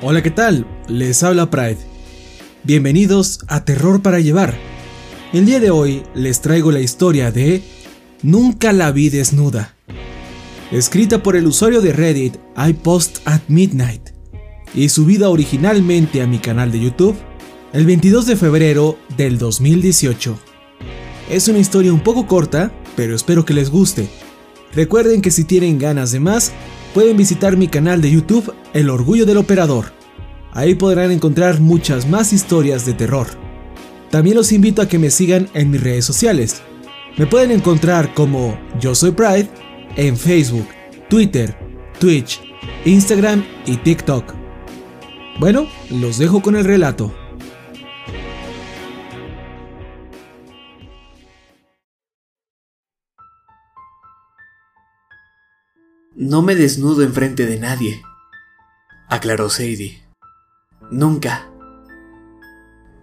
Hola, ¿qué tal? Les habla Pride. Bienvenidos a Terror para Llevar. El día de hoy les traigo la historia de Nunca la vi desnuda, escrita por el usuario de Reddit iPost at Midnight y subida originalmente a mi canal de YouTube el 22 de febrero del 2018. Es una historia un poco corta, pero espero que les guste. Recuerden que si tienen ganas de más, pueden visitar mi canal de YouTube El Orgullo del Operador. Ahí podrán encontrar muchas más historias de terror. También los invito a que me sigan en mis redes sociales. Me pueden encontrar como Yo Soy Pride en Facebook, Twitter, Twitch, Instagram y TikTok. Bueno, los dejo con el relato. No me desnudo enfrente de nadie, aclaró Sadie. Nunca.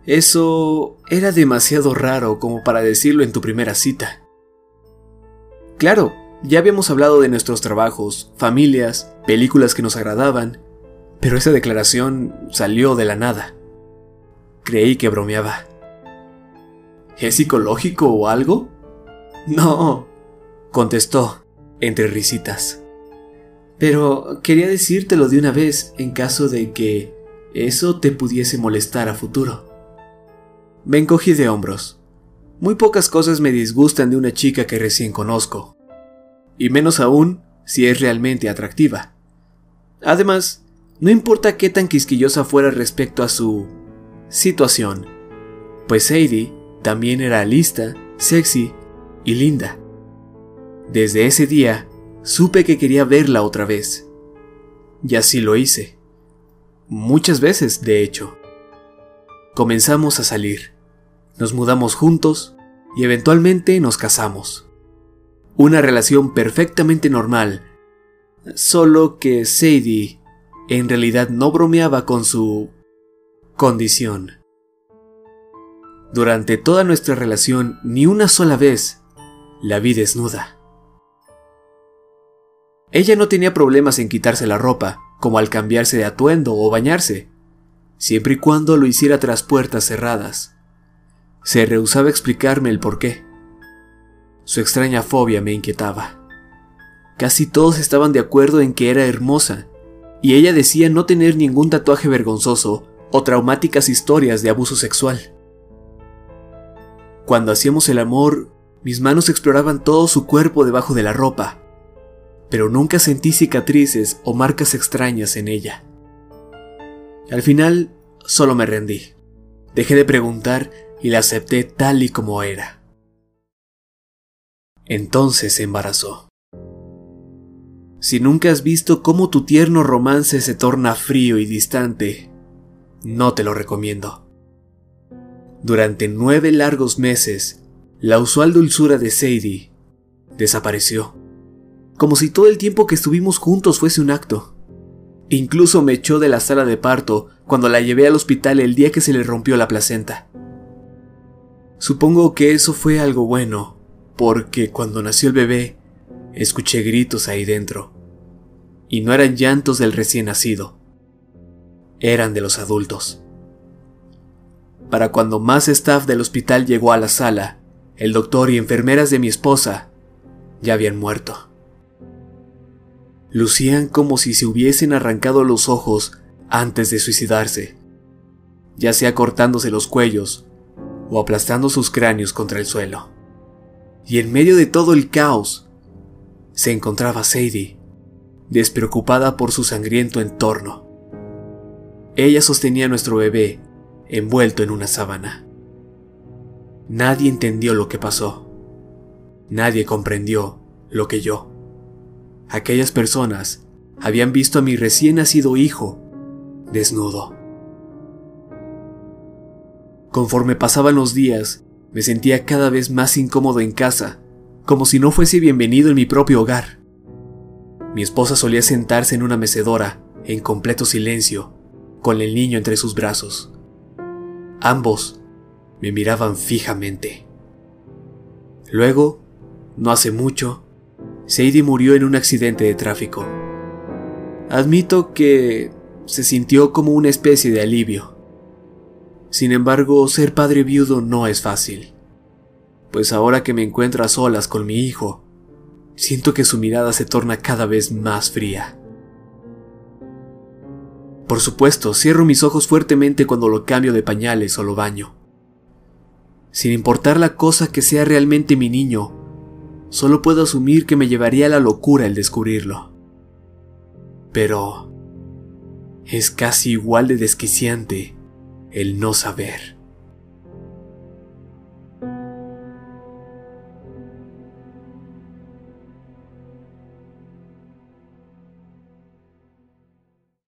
Eso era demasiado raro como para decirlo en tu primera cita. Claro, ya habíamos hablado de nuestros trabajos, familias, películas que nos agradaban, pero esa declaración salió de la nada. Creí que bromeaba. ¿Es psicológico o algo? No, contestó, entre risitas. Pero quería decírtelo de una vez en caso de que eso te pudiese molestar a futuro. Me encogí de hombros. Muy pocas cosas me disgustan de una chica que recién conozco. Y menos aún si es realmente atractiva. Además, no importa qué tan quisquillosa fuera respecto a su situación, pues Sadie también era lista, sexy y linda. Desde ese día supe que quería verla otra vez. Y así lo hice. Muchas veces, de hecho. Comenzamos a salir. Nos mudamos juntos y eventualmente nos casamos. Una relación perfectamente normal, solo que Sadie en realidad no bromeaba con su condición. Durante toda nuestra relación, ni una sola vez la vi desnuda. Ella no tenía problemas en quitarse la ropa, como al cambiarse de atuendo o bañarse, siempre y cuando lo hiciera tras puertas cerradas. Se rehusaba explicarme el por qué. Su extraña fobia me inquietaba. Casi todos estaban de acuerdo en que era hermosa, y ella decía no tener ningún tatuaje vergonzoso o traumáticas historias de abuso sexual. Cuando hacíamos el amor, mis manos exploraban todo su cuerpo debajo de la ropa, pero nunca sentí cicatrices o marcas extrañas en ella. Al final, solo me rendí. Dejé de preguntar y la acepté tal y como era. Entonces se embarazó. Si nunca has visto cómo tu tierno romance se torna frío y distante, no te lo recomiendo. Durante nueve largos meses, la usual dulzura de Sadie desapareció como si todo el tiempo que estuvimos juntos fuese un acto. Incluso me echó de la sala de parto cuando la llevé al hospital el día que se le rompió la placenta. Supongo que eso fue algo bueno, porque cuando nació el bebé, escuché gritos ahí dentro. Y no eran llantos del recién nacido, eran de los adultos. Para cuando más staff del hospital llegó a la sala, el doctor y enfermeras de mi esposa ya habían muerto lucían como si se hubiesen arrancado los ojos antes de suicidarse, ya sea cortándose los cuellos o aplastando sus cráneos contra el suelo. Y en medio de todo el caos, se encontraba Sadie, despreocupada por su sangriento entorno. Ella sostenía a nuestro bebé envuelto en una sábana. Nadie entendió lo que pasó. Nadie comprendió lo que yo. Aquellas personas habían visto a mi recién nacido hijo desnudo. Conforme pasaban los días, me sentía cada vez más incómodo en casa, como si no fuese bienvenido en mi propio hogar. Mi esposa solía sentarse en una mecedora, en completo silencio, con el niño entre sus brazos. Ambos me miraban fijamente. Luego, no hace mucho, Sadie murió en un accidente de tráfico. Admito que se sintió como una especie de alivio. Sin embargo, ser padre viudo no es fácil, pues ahora que me encuentro a solas con mi hijo, siento que su mirada se torna cada vez más fría. Por supuesto, cierro mis ojos fuertemente cuando lo cambio de pañales o lo baño. Sin importar la cosa que sea realmente mi niño, solo puedo asumir que me llevaría a la locura el descubrirlo. Pero es casi igual de desquiciante el no saber.